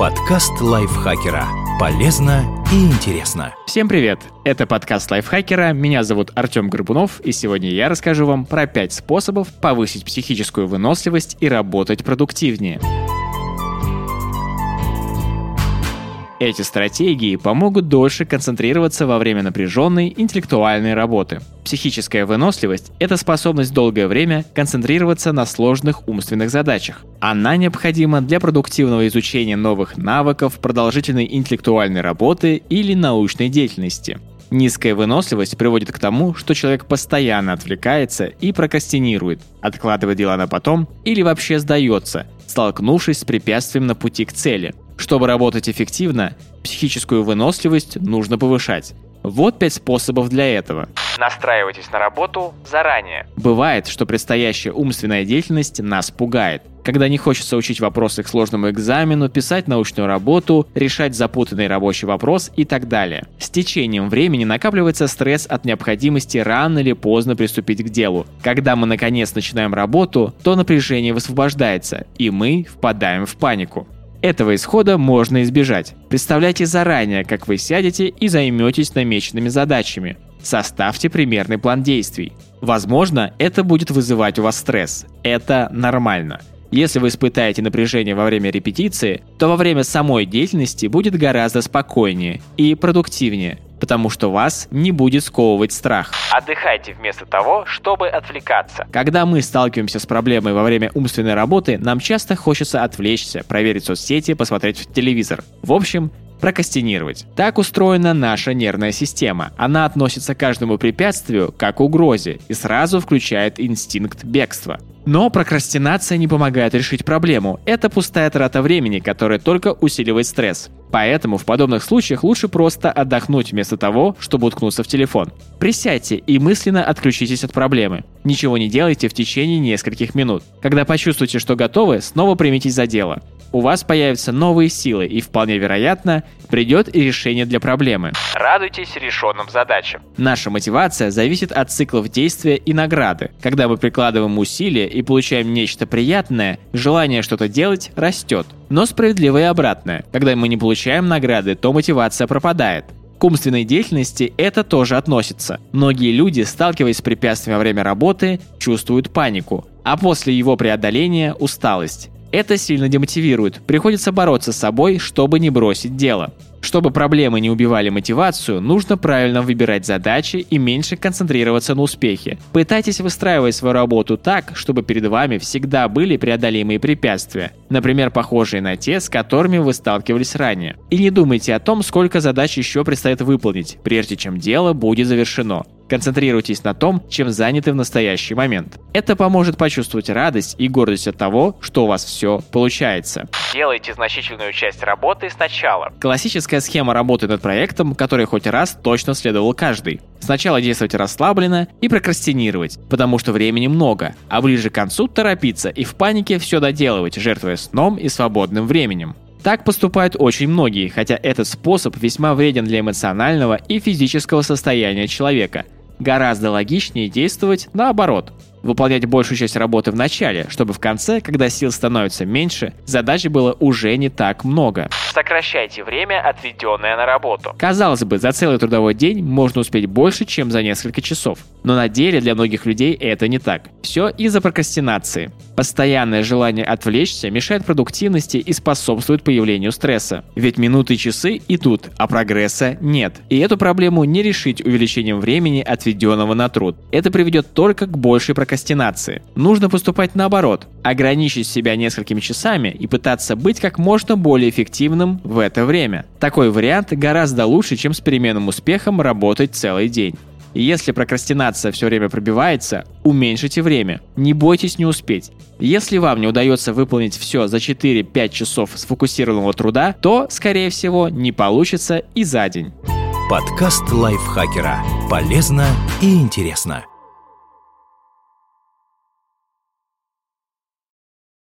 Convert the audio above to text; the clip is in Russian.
Подкаст лайфхакера. Полезно и интересно. Всем привет! Это подкаст лайфхакера. Меня зовут Артем Горбунов, и сегодня я расскажу вам про 5 способов повысить психическую выносливость и работать продуктивнее. Эти стратегии помогут дольше концентрироваться во время напряженной интеллектуальной работы. Психическая выносливость – это способность долгое время концентрироваться на сложных умственных задачах. Она необходима для продуктивного изучения новых навыков, продолжительной интеллектуальной работы или научной деятельности. Низкая выносливость приводит к тому, что человек постоянно отвлекается и прокрастинирует, откладывает дела на потом или вообще сдается, столкнувшись с препятствием на пути к цели – чтобы работать эффективно, психическую выносливость нужно повышать. Вот пять способов для этого. Настраивайтесь на работу заранее. Бывает, что предстоящая умственная деятельность нас пугает. Когда не хочется учить вопросы к сложному экзамену, писать научную работу, решать запутанный рабочий вопрос и так далее. С течением времени накапливается стресс от необходимости рано или поздно приступить к делу. Когда мы наконец начинаем работу, то напряжение высвобождается, и мы впадаем в панику. Этого исхода можно избежать. Представляйте заранее, как вы сядете и займетесь намеченными задачами. Составьте примерный план действий. Возможно, это будет вызывать у вас стресс. Это нормально. Если вы испытаете напряжение во время репетиции, то во время самой деятельности будет гораздо спокойнее и продуктивнее – потому что вас не будет сковывать страх. Отдыхайте вместо того, чтобы отвлекаться. Когда мы сталкиваемся с проблемой во время умственной работы, нам часто хочется отвлечься, проверить соцсети, посмотреть в телевизор. В общем, прокрастинировать. Так устроена наша нервная система. Она относится к каждому препятствию как к угрозе и сразу включает инстинкт бегства. Но прокрастинация не помогает решить проблему. Это пустая трата времени, которая только усиливает стресс. Поэтому в подобных случаях лучше просто отдохнуть вместо того, чтобы уткнуться в телефон. Присядьте и мысленно отключитесь от проблемы. Ничего не делайте в течение нескольких минут. Когда почувствуете, что готовы, снова примитесь за дело. У вас появятся новые силы и вполне вероятно придет и решение для проблемы. Радуйтесь решенным задачам. Наша мотивация зависит от циклов действия и награды. Когда мы прикладываем усилия и получаем нечто приятное, желание что-то делать растет. Но справедливо и обратное. Когда мы не получаем награды, то мотивация пропадает. К умственной деятельности это тоже относится. Многие люди, сталкиваясь с препятствиями во время работы, чувствуют панику, а после его преодоления – усталость. Это сильно демотивирует, приходится бороться с собой, чтобы не бросить дело. Чтобы проблемы не убивали мотивацию, нужно правильно выбирать задачи и меньше концентрироваться на успехе. Пытайтесь выстраивать свою работу так, чтобы перед вами всегда были преодолимые препятствия, например, похожие на те, с которыми вы сталкивались ранее. И не думайте о том, сколько задач еще предстоит выполнить, прежде чем дело будет завершено. Концентрируйтесь на том, чем заняты в настоящий момент. Это поможет почувствовать радость и гордость от того, что у вас все получается. Делайте значительную часть работы сначала. Классическая схема работы над проектом, которой хоть раз точно следовал каждый. Сначала действовать расслабленно и прокрастинировать, потому что времени много, а ближе к концу торопиться и в панике все доделывать, жертвуя сном и свободным временем. Так поступают очень многие, хотя этот способ весьма вреден для эмоционального и физического состояния человека – Гораздо логичнее действовать наоборот. Выполнять большую часть работы в начале, чтобы в конце, когда сил становится меньше, задач было уже не так много. Сокращайте время, отведенное на работу. Казалось бы, за целый трудовой день можно успеть больше, чем за несколько часов. Но на деле для многих людей это не так. Все из-за прокрастинации. Постоянное желание отвлечься мешает продуктивности и способствует появлению стресса. Ведь минуты и часы идут, а прогресса нет. И эту проблему не решить увеличением времени, отведенного на труд. Это приведет только к большей прокрастинации. Нужно поступать наоборот. Ограничить себя несколькими часами и пытаться быть как можно более эффективным в это время. Такой вариант гораздо лучше, чем с переменным успехом работать целый день. Если прокрастинация все время пробивается, уменьшите время. Не бойтесь не успеть. Если вам не удается выполнить все за 4-5 часов сфокусированного труда, то, скорее всего, не получится и за день. Подкаст лайфхакера. Полезно и интересно.